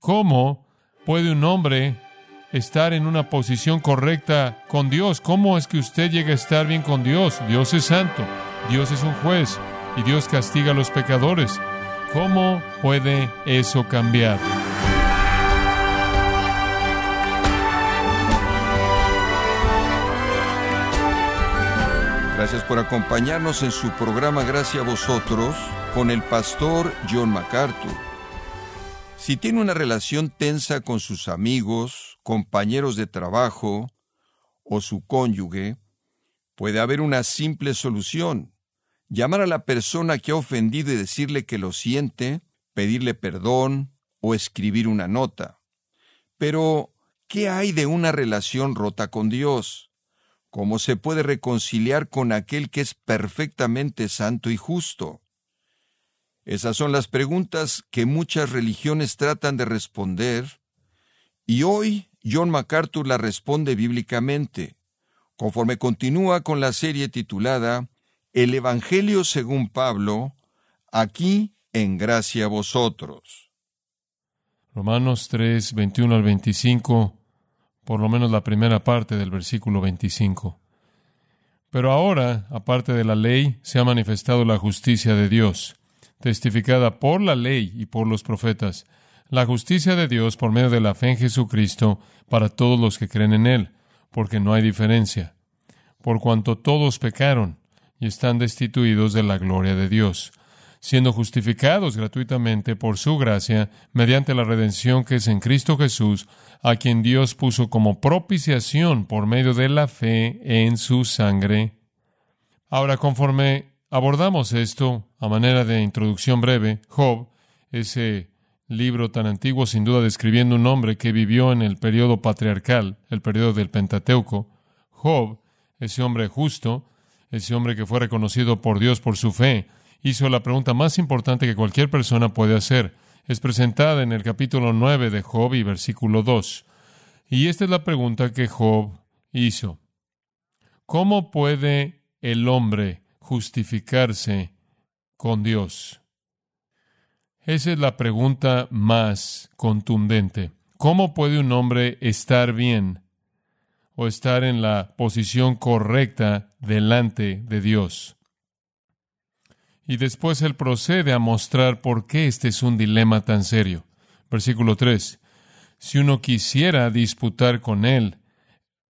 ¿Cómo puede un hombre estar en una posición correcta con Dios? ¿Cómo es que usted llega a estar bien con Dios? Dios es santo, Dios es un juez y Dios castiga a los pecadores. ¿Cómo puede eso cambiar? Gracias por acompañarnos en su programa Gracias a vosotros con el pastor John MacArthur. Si tiene una relación tensa con sus amigos, compañeros de trabajo o su cónyuge, puede haber una simple solución. Llamar a la persona que ha ofendido y decirle que lo siente, pedirle perdón o escribir una nota. Pero, ¿qué hay de una relación rota con Dios? ¿Cómo se puede reconciliar con aquel que es perfectamente santo y justo? Esas son las preguntas que muchas religiones tratan de responder, y hoy John MacArthur la responde bíblicamente, conforme continúa con la serie titulada El Evangelio según Pablo, aquí en gracia a vosotros. Romanos 3, 21 al 25 por lo menos la primera parte del versículo 25. Pero ahora, aparte de la ley, se ha manifestado la justicia de Dios, testificada por la ley y por los profetas, la justicia de Dios por medio de la fe en Jesucristo para todos los que creen en Él, porque no hay diferencia, por cuanto todos pecaron y están destituidos de la gloria de Dios siendo justificados gratuitamente por su gracia mediante la redención que es en Cristo Jesús, a quien Dios puso como propiciación por medio de la fe en su sangre. Ahora, conforme abordamos esto a manera de introducción breve, Job, ese libro tan antiguo sin duda describiendo un hombre que vivió en el periodo patriarcal, el periodo del Pentateuco, Job, ese hombre justo, ese hombre que fue reconocido por Dios por su fe, hizo la pregunta más importante que cualquier persona puede hacer. Es presentada en el capítulo 9 de Job y versículo 2. Y esta es la pregunta que Job hizo. ¿Cómo puede el hombre justificarse con Dios? Esa es la pregunta más contundente. ¿Cómo puede un hombre estar bien o estar en la posición correcta delante de Dios? Y después él procede a mostrar por qué este es un dilema tan serio. Versículo 3. Si uno quisiera disputar con él,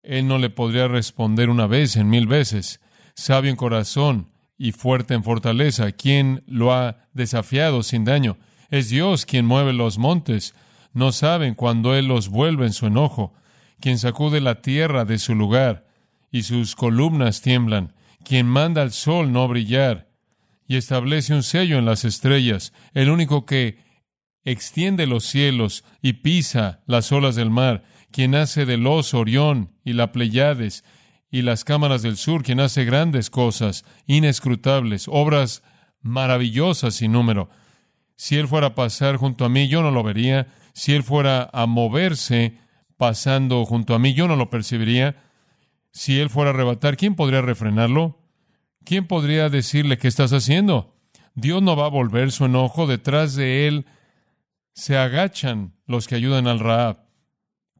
él no le podría responder una vez en mil veces. Sabio en corazón y fuerte en fortaleza, ¿quién lo ha desafiado sin daño? Es Dios quien mueve los montes. No saben cuando Él los vuelve en su enojo, quien sacude la tierra de su lugar, y sus columnas tiemblan, quien manda al sol no brillar, y establece un sello en las estrellas, el único que extiende los cielos y pisa las olas del mar, quien hace del oso Orión y la Pleiades y las cámaras del sur, quien hace grandes cosas, inescrutables, obras maravillosas sin número. Si él fuera a pasar junto a mí, yo no lo vería. Si él fuera a moverse pasando junto a mí, yo no lo percibiría. Si él fuera a arrebatar, ¿quién podría refrenarlo? ¿quién podría decirle qué estás haciendo? Dios no va a volver su enojo, detrás de él se agachan los que ayudan al Raab.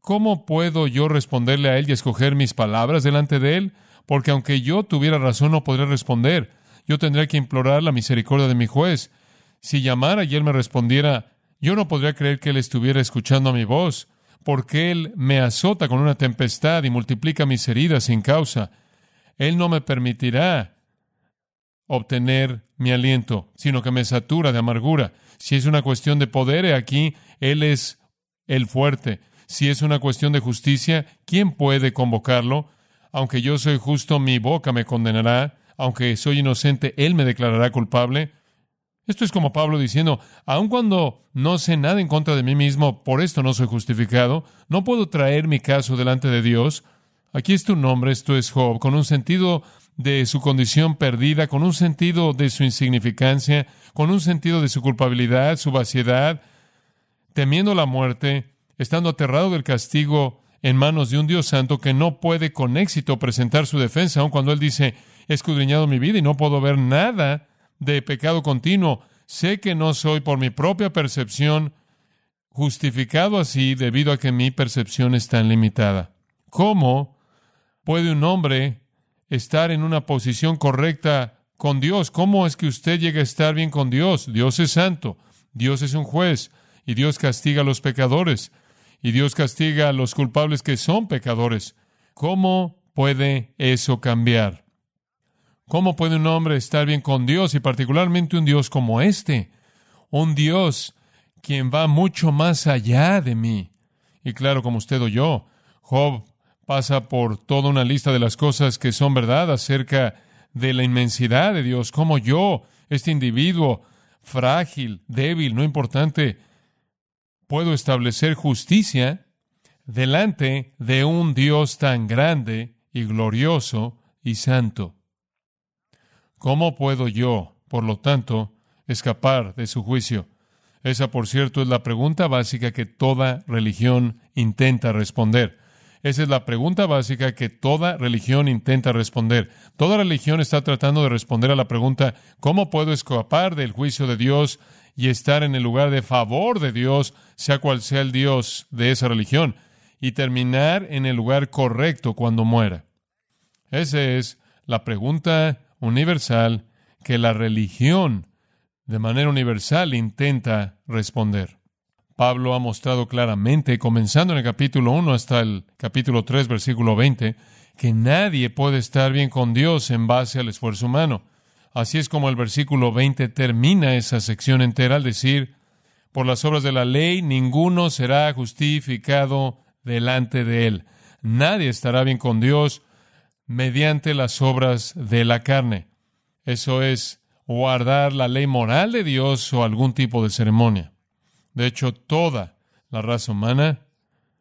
¿Cómo puedo yo responderle a él y escoger mis palabras delante de él? Porque aunque yo tuviera razón, no podría responder. Yo tendría que implorar la misericordia de mi juez. Si llamara y él me respondiera, yo no podría creer que él estuviera escuchando a mi voz, porque él me azota con una tempestad y multiplica mis heridas sin causa. Él no me permitirá obtener mi aliento, sino que me satura de amargura. Si es una cuestión de poder, aquí Él es el fuerte. Si es una cuestión de justicia, ¿quién puede convocarlo? Aunque yo soy justo, mi boca me condenará. Aunque soy inocente, Él me declarará culpable. Esto es como Pablo diciendo, aun cuando no sé nada en contra de mí mismo, por esto no soy justificado, no puedo traer mi caso delante de Dios. Aquí es tu nombre, esto es Job, con un sentido de su condición perdida, con un sentido de su insignificancia, con un sentido de su culpabilidad, su vaciedad, temiendo la muerte, estando aterrado del castigo en manos de un Dios santo que no puede con éxito presentar su defensa, aun cuando él dice, he escudriñado mi vida y no puedo ver nada de pecado continuo. Sé que no soy por mi propia percepción justificado así debido a que mi percepción es tan limitada. ¿Cómo puede un hombre estar en una posición correcta con Dios? ¿Cómo es que usted llega a estar bien con Dios? Dios es santo, Dios es un juez y Dios castiga a los pecadores y Dios castiga a los culpables que son pecadores. ¿Cómo puede eso cambiar? ¿Cómo puede un hombre estar bien con Dios y particularmente un Dios como este? Un Dios quien va mucho más allá de mí. Y claro, como usted o yo, Job pasa por toda una lista de las cosas que son verdad acerca de la inmensidad de Dios, como yo, este individuo frágil, débil, no importante, puedo establecer justicia delante de un Dios tan grande y glorioso y santo. ¿Cómo puedo yo, por lo tanto, escapar de su juicio? Esa, por cierto, es la pregunta básica que toda religión intenta responder. Esa es la pregunta básica que toda religión intenta responder. Toda religión está tratando de responder a la pregunta, ¿cómo puedo escapar del juicio de Dios y estar en el lugar de favor de Dios, sea cual sea el Dios de esa religión, y terminar en el lugar correcto cuando muera? Esa es la pregunta universal que la religión de manera universal intenta responder. Pablo ha mostrado claramente, comenzando en el capítulo 1 hasta el capítulo 3, versículo 20, que nadie puede estar bien con Dios en base al esfuerzo humano. Así es como el versículo 20 termina esa sección entera al decir, por las obras de la ley ninguno será justificado delante de él. Nadie estará bien con Dios mediante las obras de la carne. Eso es guardar la ley moral de Dios o algún tipo de ceremonia. De hecho, toda la raza humana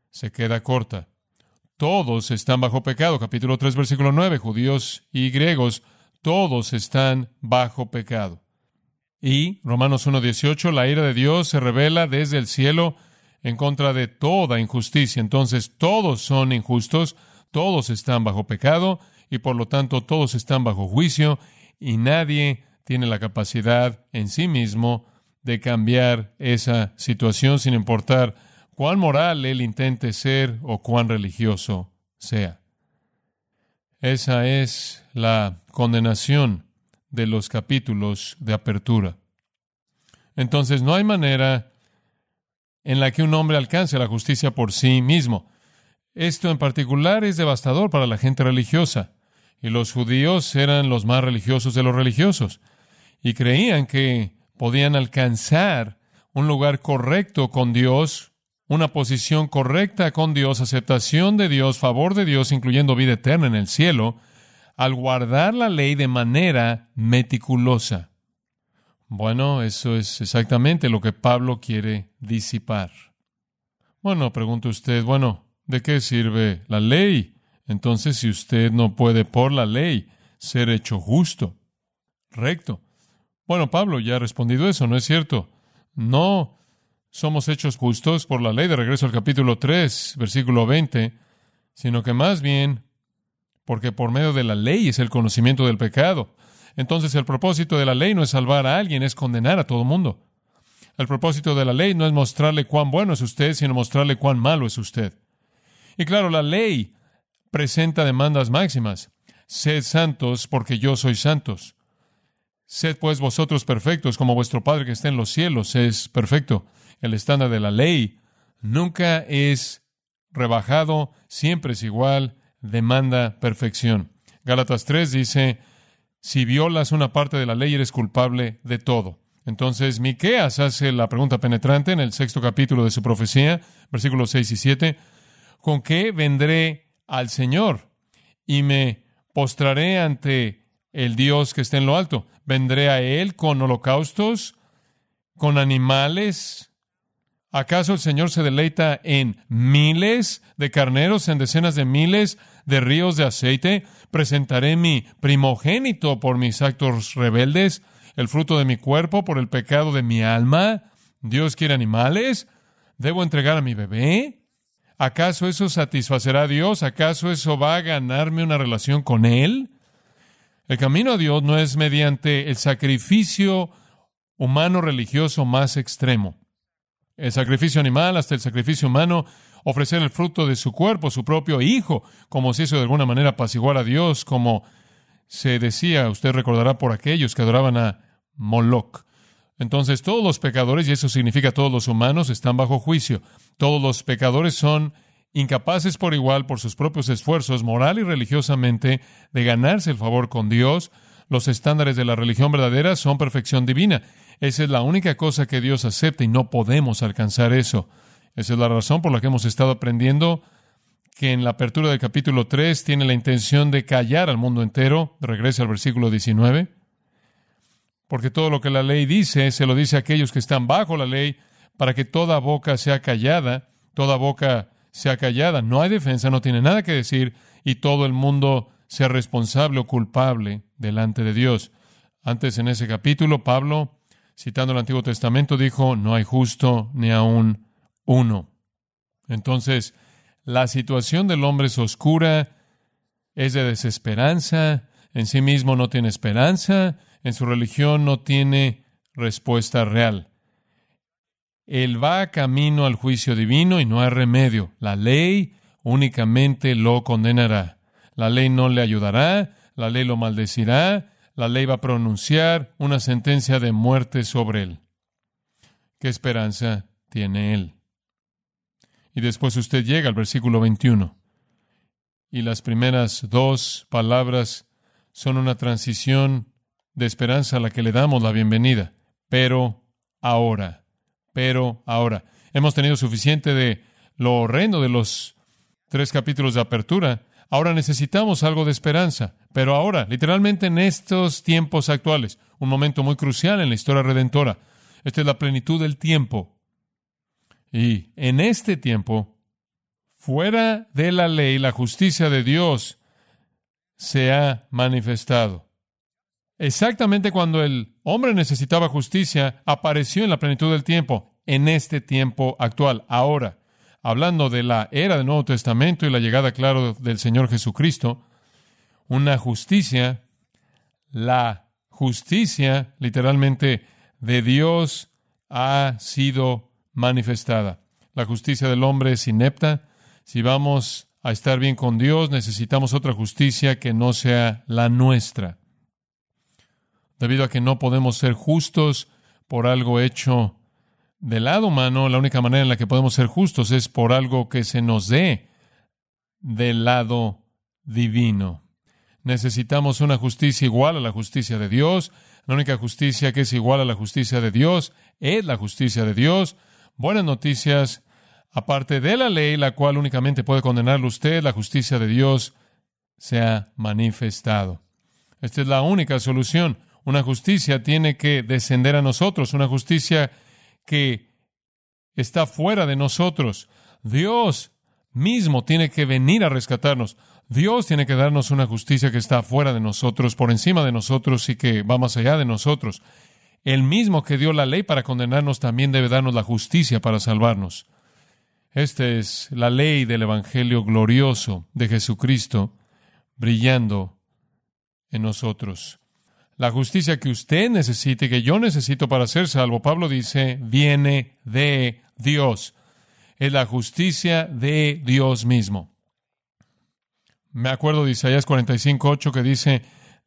se queda corta. Todos están bajo pecado. Capítulo 3, versículo 9. Judíos y griegos, todos están bajo pecado. Y Romanos 1.18, la ira de Dios se revela desde el cielo en contra de toda injusticia. Entonces, todos son injustos, todos están bajo pecado y por lo tanto todos están bajo juicio y nadie tiene la capacidad en sí mismo de cambiar esa situación sin importar cuán moral él intente ser o cuán religioso sea. Esa es la condenación de los capítulos de apertura. Entonces no hay manera en la que un hombre alcance la justicia por sí mismo. Esto en particular es devastador para la gente religiosa, y los judíos eran los más religiosos de los religiosos, y creían que podían alcanzar un lugar correcto con Dios, una posición correcta con Dios, aceptación de Dios, favor de Dios, incluyendo vida eterna en el cielo, al guardar la ley de manera meticulosa. Bueno, eso es exactamente lo que Pablo quiere disipar. Bueno, pregunta usted, bueno, ¿de qué sirve la ley? Entonces, si usted no puede por la ley ser hecho justo, recto, bueno, Pablo ya ha respondido eso, ¿no es cierto? No somos hechos justos por la ley, de regreso al capítulo 3, versículo 20, sino que más bien porque por medio de la ley es el conocimiento del pecado. Entonces el propósito de la ley no es salvar a alguien, es condenar a todo mundo. El propósito de la ley no es mostrarle cuán bueno es usted, sino mostrarle cuán malo es usted. Y claro, la ley presenta demandas máximas. Sed santos porque yo soy santos. Sed pues vosotros perfectos, como vuestro Padre que está en los cielos es perfecto. El estándar de la ley nunca es rebajado, siempre es igual, demanda perfección. Gálatas 3 dice, si violas una parte de la ley eres culpable de todo. Entonces, Miqueas hace la pregunta penetrante en el sexto capítulo de su profecía, versículos 6 y 7, ¿con qué vendré al Señor y me postraré ante el Dios que está en lo alto. Vendré a Él con holocaustos, con animales. ¿Acaso el Señor se deleita en miles de carneros, en decenas de miles de ríos de aceite? Presentaré mi primogénito por mis actos rebeldes, el fruto de mi cuerpo por el pecado de mi alma. ¿Dios quiere animales? ¿Debo entregar a mi bebé? ¿Acaso eso satisfacerá a Dios? ¿Acaso eso va a ganarme una relación con Él? El camino a Dios no es mediante el sacrificio humano religioso más extremo. el sacrificio animal hasta el sacrificio humano, ofrecer el fruto de su cuerpo, su propio hijo, como si eso de alguna manera apaciguar a Dios, como se decía, usted recordará por aquellos que adoraban a Moloch. Entonces todos los pecadores, y eso significa todos los humanos, están bajo juicio. Todos los pecadores son incapaces por igual, por sus propios esfuerzos, moral y religiosamente, de ganarse el favor con Dios. Los estándares de la religión verdadera son perfección divina. Esa es la única cosa que Dios acepta y no podemos alcanzar eso. Esa es la razón por la que hemos estado aprendiendo que en la apertura del capítulo 3 tiene la intención de callar al mundo entero. Regrese al versículo 19. Porque todo lo que la ley dice, se lo dice a aquellos que están bajo la ley, para que toda boca sea callada, toda boca sea callada. No hay defensa, no tiene nada que decir, y todo el mundo sea responsable o culpable delante de Dios. Antes en ese capítulo, Pablo, citando el Antiguo Testamento, dijo, no hay justo ni aún uno. Entonces, la situación del hombre es oscura, es de desesperanza, en sí mismo no tiene esperanza, en su religión no tiene respuesta real. Él va camino al juicio divino y no hay remedio. La ley únicamente lo condenará. La ley no le ayudará, la ley lo maldecirá, la ley va a pronunciar una sentencia de muerte sobre él. ¿Qué esperanza tiene él? Y después usted llega al versículo 21. Y las primeras dos palabras son una transición de esperanza a la que le damos la bienvenida. Pero ahora, pero ahora. Hemos tenido suficiente de lo horrendo de los tres capítulos de apertura. Ahora necesitamos algo de esperanza. Pero ahora, literalmente en estos tiempos actuales, un momento muy crucial en la historia redentora. Esta es la plenitud del tiempo. Y en este tiempo, fuera de la ley, la justicia de Dios se ha manifestado. Exactamente cuando el hombre necesitaba justicia, apareció en la plenitud del tiempo, en este tiempo actual, ahora. Hablando de la era del Nuevo Testamento y la llegada, claro, del Señor Jesucristo, una justicia, la justicia literalmente de Dios ha sido manifestada. La justicia del hombre es inepta. Si vamos a estar bien con Dios, necesitamos otra justicia que no sea la nuestra. Debido a que no podemos ser justos por algo hecho del lado humano, la única manera en la que podemos ser justos es por algo que se nos dé del lado divino. Necesitamos una justicia igual a la justicia de Dios. La única justicia que es igual a la justicia de Dios es la justicia de Dios buenas noticias, aparte de la ley, la cual únicamente puede condenarlo usted, la justicia de Dios se ha manifestado. Esta es la única solución. Una justicia tiene que descender a nosotros, una justicia que está fuera de nosotros. Dios mismo tiene que venir a rescatarnos. Dios tiene que darnos una justicia que está fuera de nosotros, por encima de nosotros y que va más allá de nosotros. El mismo que dio la ley para condenarnos también debe darnos la justicia para salvarnos. Esta es la ley del Evangelio glorioso de Jesucristo brillando en nosotros. La justicia que usted necesite, que yo necesito para ser salvo, Pablo dice, viene de Dios. Es la justicia de Dios mismo. Me acuerdo de Isaías 45.8 que dice,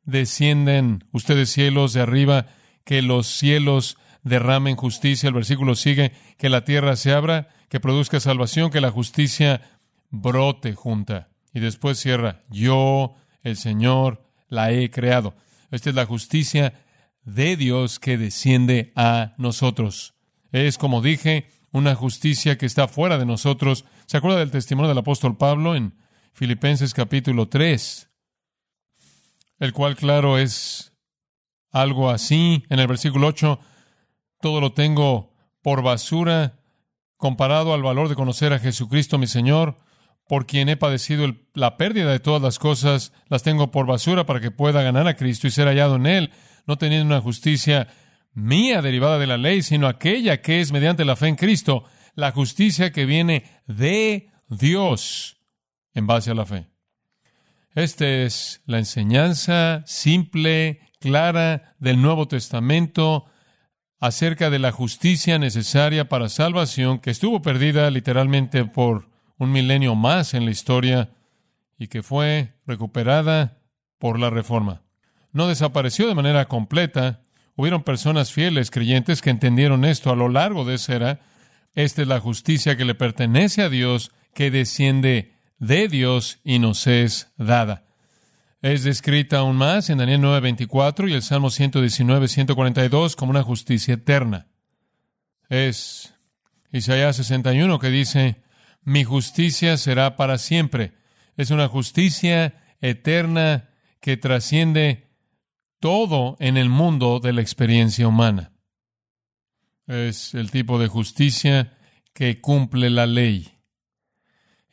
descienden ustedes cielos de arriba que los cielos derramen justicia. El versículo sigue, que la tierra se abra, que produzca salvación, que la justicia brote junta. Y después cierra, yo, el Señor, la he creado. Esta es la justicia de Dios que desciende a nosotros. Es, como dije, una justicia que está fuera de nosotros. ¿Se acuerda del testimonio del apóstol Pablo en Filipenses capítulo 3? El cual, claro, es algo así. En el versículo 8, todo lo tengo por basura comparado al valor de conocer a Jesucristo mi Señor, por quien he padecido la pérdida de todas las cosas, las tengo por basura para que pueda ganar a Cristo y ser hallado en Él, no teniendo una justicia mía derivada de la ley, sino aquella que es mediante la fe en Cristo, la justicia que viene de Dios en base a la fe. Esta es la enseñanza simple clara del Nuevo Testamento acerca de la justicia necesaria para salvación que estuvo perdida literalmente por un milenio más en la historia y que fue recuperada por la reforma. No desapareció de manera completa. Hubieron personas fieles, creyentes, que entendieron esto a lo largo de esa era. Esta es la justicia que le pertenece a Dios, que desciende de Dios y nos es dada. Es descrita aún más en Daniel 9:24 y el Salmo 119, como una justicia eterna. Es Isaías 61 que dice, mi justicia será para siempre. Es una justicia eterna que trasciende todo en el mundo de la experiencia humana. Es el tipo de justicia que cumple la ley.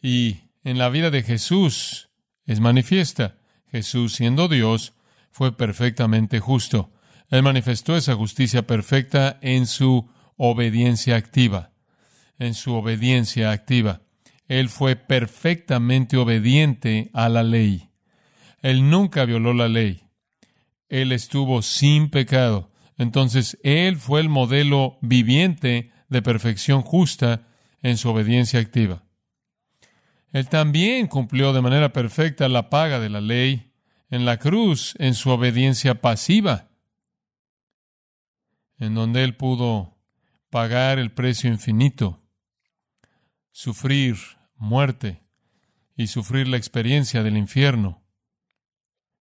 Y en la vida de Jesús es manifiesta. Jesús, siendo Dios, fue perfectamente justo. Él manifestó esa justicia perfecta en su obediencia activa. En su obediencia activa. Él fue perfectamente obediente a la ley. Él nunca violó la ley. Él estuvo sin pecado. Entonces, Él fue el modelo viviente de perfección justa en su obediencia activa. Él también cumplió de manera perfecta la paga de la ley en la cruz en su obediencia pasiva, en donde Él pudo pagar el precio infinito, sufrir muerte y sufrir la experiencia del infierno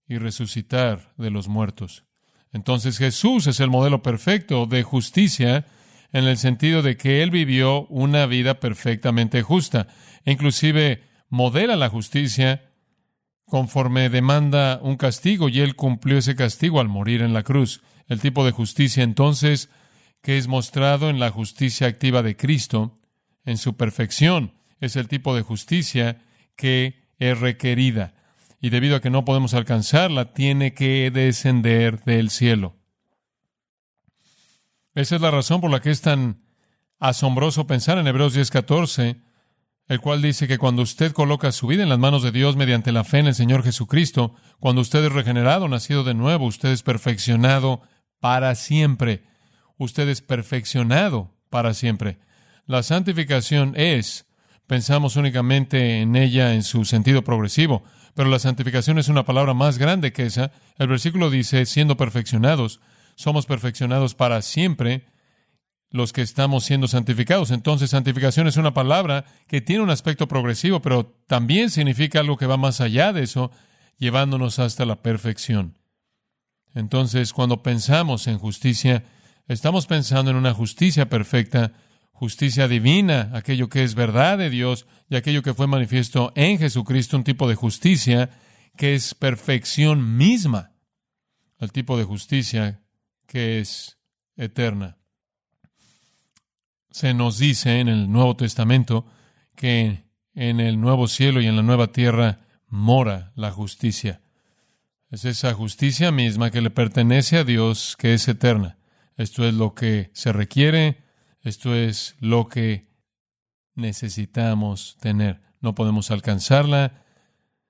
y resucitar de los muertos. Entonces Jesús es el modelo perfecto de justicia en el sentido de que Él vivió una vida perfectamente justa. E inclusive modela la justicia conforme demanda un castigo y Él cumplió ese castigo al morir en la cruz. El tipo de justicia entonces que es mostrado en la justicia activa de Cristo, en su perfección, es el tipo de justicia que es requerida y debido a que no podemos alcanzarla, tiene que descender del cielo. Esa es la razón por la que es tan asombroso pensar en Hebreos 10:14, el cual dice que cuando usted coloca su vida en las manos de Dios mediante la fe en el Señor Jesucristo, cuando usted es regenerado, nacido de nuevo, usted es perfeccionado para siempre. Usted es perfeccionado para siempre. La santificación es, pensamos únicamente en ella en su sentido progresivo, pero la santificación es una palabra más grande que esa. El versículo dice, siendo perfeccionados, somos perfeccionados para siempre los que estamos siendo santificados. Entonces, santificación es una palabra que tiene un aspecto progresivo, pero también significa algo que va más allá de eso, llevándonos hasta la perfección. Entonces, cuando pensamos en justicia, estamos pensando en una justicia perfecta justicia divina, aquello que es verdad de Dios y aquello que fue manifiesto en Jesucristo, un tipo de justicia que es perfección misma, el tipo de justicia que es eterna. Se nos dice en el Nuevo Testamento que en el nuevo cielo y en la nueva tierra mora la justicia. Es esa justicia misma que le pertenece a Dios, que es eterna. Esto es lo que se requiere esto es lo que necesitamos tener. No podemos alcanzarla,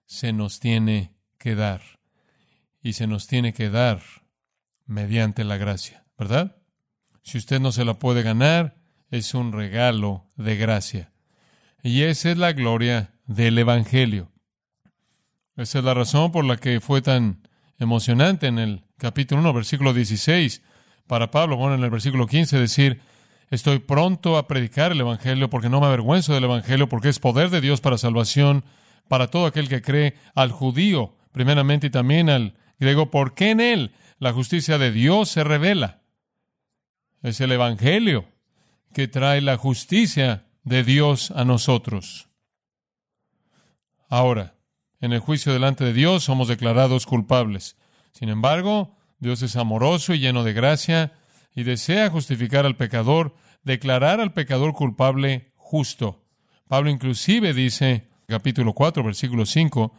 se nos tiene que dar. Y se nos tiene que dar mediante la gracia, ¿verdad? Si usted no se la puede ganar, es un regalo de gracia. Y esa es la gloria del Evangelio. Esa es la razón por la que fue tan emocionante en el capítulo 1, versículo 16, para Pablo, bueno, en el versículo 15 decir, Estoy pronto a predicar el Evangelio porque no me avergüenzo del Evangelio, porque es poder de Dios para salvación para todo aquel que cree, al judío primeramente y también al griego, porque en él la justicia de Dios se revela. Es el Evangelio que trae la justicia de Dios a nosotros. Ahora, en el juicio delante de Dios somos declarados culpables. Sin embargo, Dios es amoroso y lleno de gracia y desea justificar al pecador, declarar al pecador culpable justo. Pablo inclusive dice, capítulo 4, versículo 5,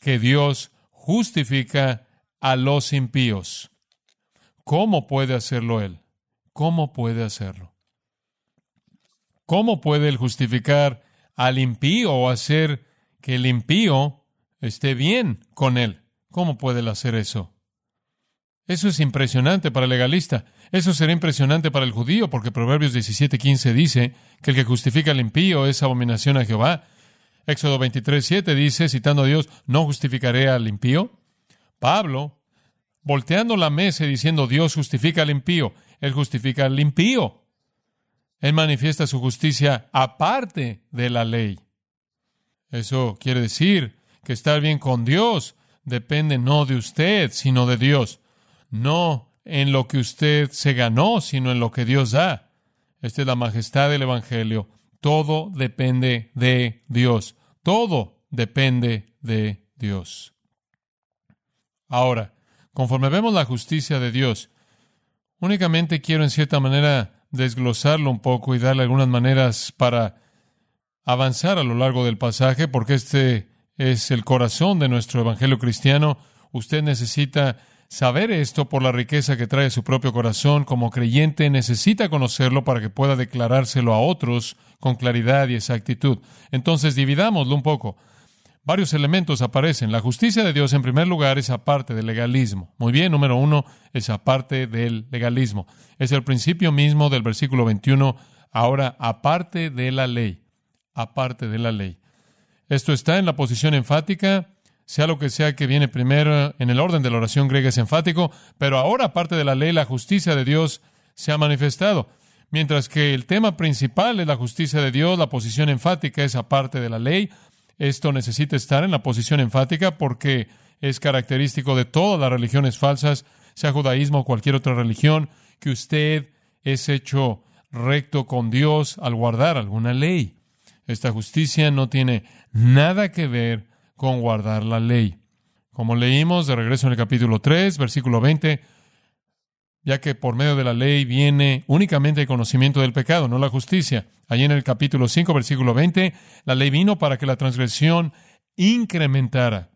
que Dios justifica a los impíos. ¿Cómo puede hacerlo Él? ¿Cómo puede hacerlo? ¿Cómo puede Él justificar al impío o hacer que el impío esté bien con Él? ¿Cómo puede Él hacer eso? Eso es impresionante para el legalista. Eso será impresionante para el judío, porque Proverbios 17:15 dice que el que justifica al impío es abominación a Jehová. Éxodo 23:7 dice, citando a Dios, ¿no justificaré al impío? Pablo, volteando la mesa y diciendo, Dios justifica al impío, Él justifica al impío. Él manifiesta su justicia aparte de la ley. Eso quiere decir que estar bien con Dios depende no de usted, sino de Dios no en lo que usted se ganó, sino en lo que Dios da. Esta es la majestad del Evangelio. Todo depende de Dios. Todo depende de Dios. Ahora, conforme vemos la justicia de Dios, únicamente quiero en cierta manera desglosarlo un poco y darle algunas maneras para avanzar a lo largo del pasaje, porque este es el corazón de nuestro Evangelio cristiano. Usted necesita Saber esto por la riqueza que trae su propio corazón como creyente necesita conocerlo para que pueda declarárselo a otros con claridad y exactitud. Entonces dividámoslo un poco. Varios elementos aparecen. La justicia de Dios, en primer lugar, es aparte del legalismo. Muy bien, número uno, es aparte del legalismo. Es el principio mismo del versículo 21, ahora aparte de la ley. Aparte de la ley. Esto está en la posición enfática sea lo que sea que viene primero en el orden de la oración griega es enfático, pero ahora, aparte de la ley, la justicia de Dios se ha manifestado. Mientras que el tema principal es la justicia de Dios, la posición enfática es aparte de la ley. Esto necesita estar en la posición enfática porque es característico de todas las religiones falsas, sea judaísmo o cualquier otra religión, que usted es hecho recto con Dios al guardar alguna ley. Esta justicia no tiene nada que ver con guardar la ley. Como leímos de regreso en el capítulo 3, versículo 20, ya que por medio de la ley viene únicamente el conocimiento del pecado, no la justicia. Allí en el capítulo 5, versículo 20, la ley vino para que la transgresión incrementara,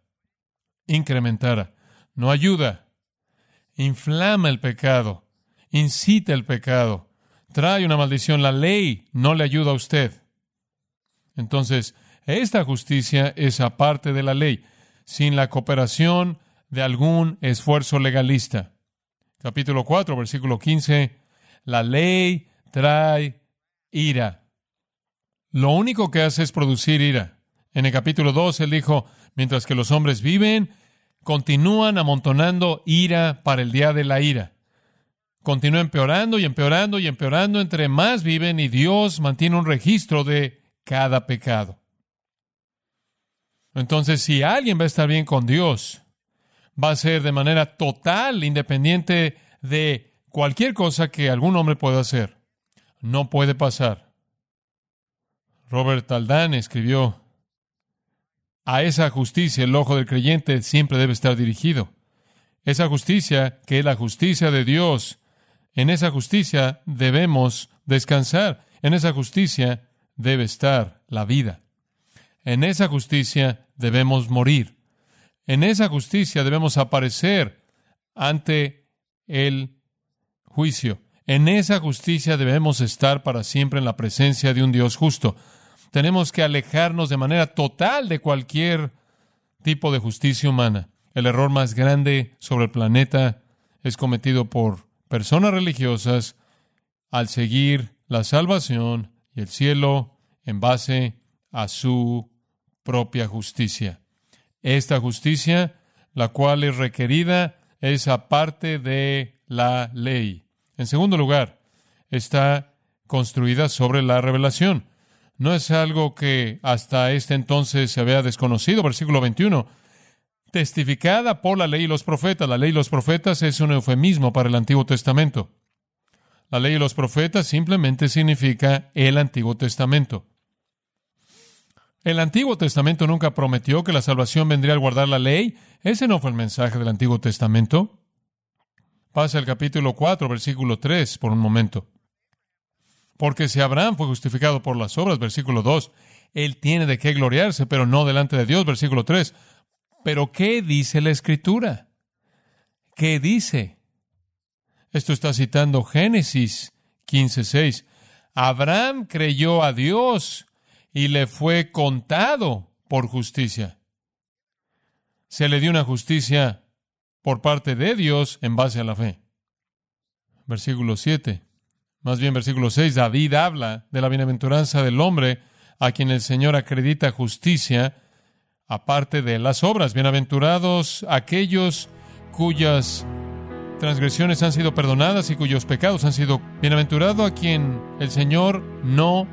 incrementara, no ayuda, inflama el pecado, incita el pecado, trae una maldición. La ley no le ayuda a usted. Entonces, esta justicia es aparte de la ley, sin la cooperación de algún esfuerzo legalista. Capítulo 4, versículo 15. La ley trae ira. Lo único que hace es producir ira. En el capítulo 2, él dijo, mientras que los hombres viven, continúan amontonando ira para el día de la ira. Continúa empeorando y empeorando y empeorando entre más viven y Dios mantiene un registro de cada pecado. Entonces, si alguien va a estar bien con Dios, va a ser de manera total, independiente de cualquier cosa que algún hombre pueda hacer. No puede pasar. Robert Aldán escribió, a esa justicia el ojo del creyente siempre debe estar dirigido. Esa justicia, que es la justicia de Dios, en esa justicia debemos descansar. En esa justicia debe estar la vida. En esa justicia debemos morir. En esa justicia debemos aparecer ante el juicio. En esa justicia debemos estar para siempre en la presencia de un Dios justo. Tenemos que alejarnos de manera total de cualquier tipo de justicia humana. El error más grande sobre el planeta es cometido por personas religiosas al seguir la salvación y el cielo en base a su propia justicia. Esta justicia, la cual es requerida, es aparte de la ley. En segundo lugar, está construida sobre la revelación. No es algo que hasta este entonces se había desconocido. Versículo 21. Testificada por la ley y los profetas. La ley y los profetas es un eufemismo para el Antiguo Testamento. La ley y los profetas simplemente significa el Antiguo Testamento. El Antiguo Testamento nunca prometió que la salvación vendría al guardar la ley. Ese no fue el mensaje del Antiguo Testamento. Pasa el capítulo 4, versículo 3, por un momento. Porque si Abraham fue justificado por las obras, versículo 2, él tiene de qué gloriarse, pero no delante de Dios, versículo 3. Pero ¿qué dice la Escritura? ¿Qué dice? Esto está citando Génesis 15, 6. Abraham creyó a Dios y le fue contado por justicia. Se le dio una justicia por parte de Dios en base a la fe. Versículo 7. Más bien versículo 6. David habla de la bienaventuranza del hombre a quien el Señor acredita justicia aparte de las obras. Bienaventurados aquellos cuyas transgresiones han sido perdonadas y cuyos pecados han sido bienaventurado a quien el Señor no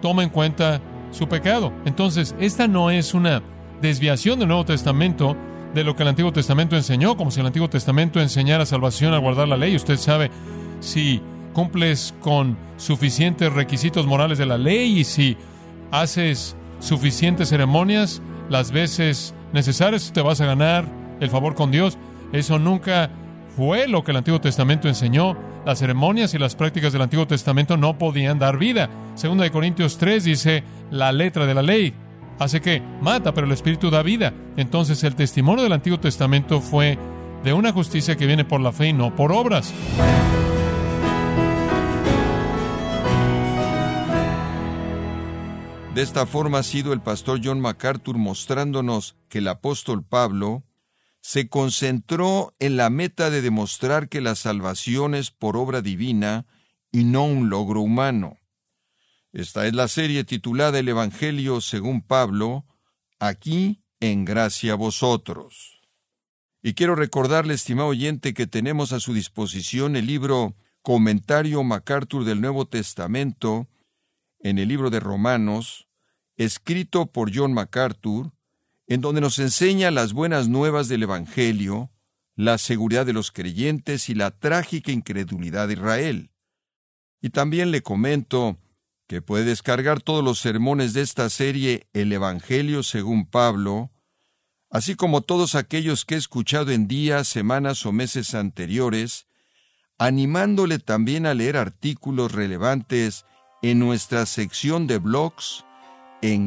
toma en cuenta su pecado. Entonces, esta no es una desviación del Nuevo Testamento de lo que el Antiguo Testamento enseñó, como si el Antiguo Testamento enseñara salvación al guardar la ley. Usted sabe, si cumples con suficientes requisitos morales de la ley y si haces suficientes ceremonias las veces necesarias, te vas a ganar el favor con Dios. Eso nunca fue lo que el Antiguo Testamento enseñó. Las ceremonias y las prácticas del Antiguo Testamento no podían dar vida. Segunda de Corintios 3 dice la letra de la ley hace que mata, pero el Espíritu da vida. Entonces el testimonio del Antiguo Testamento fue de una justicia que viene por la fe y no por obras. De esta forma ha sido el pastor John MacArthur mostrándonos que el apóstol Pablo se concentró en la meta de demostrar que la salvación es por obra divina y no un logro humano. Esta es la serie titulada El Evangelio según Pablo, aquí en gracia a vosotros. Y quiero recordarle, estimado oyente, que tenemos a su disposición el libro Comentario MacArthur del Nuevo Testamento en el libro de Romanos, escrito por John MacArthur, en donde nos enseña las buenas nuevas del Evangelio, la seguridad de los creyentes y la trágica incredulidad de Israel. Y también le comento que puede descargar todos los sermones de esta serie El Evangelio según Pablo, así como todos aquellos que he escuchado en días, semanas o meses anteriores, animándole también a leer artículos relevantes en nuestra sección de blogs en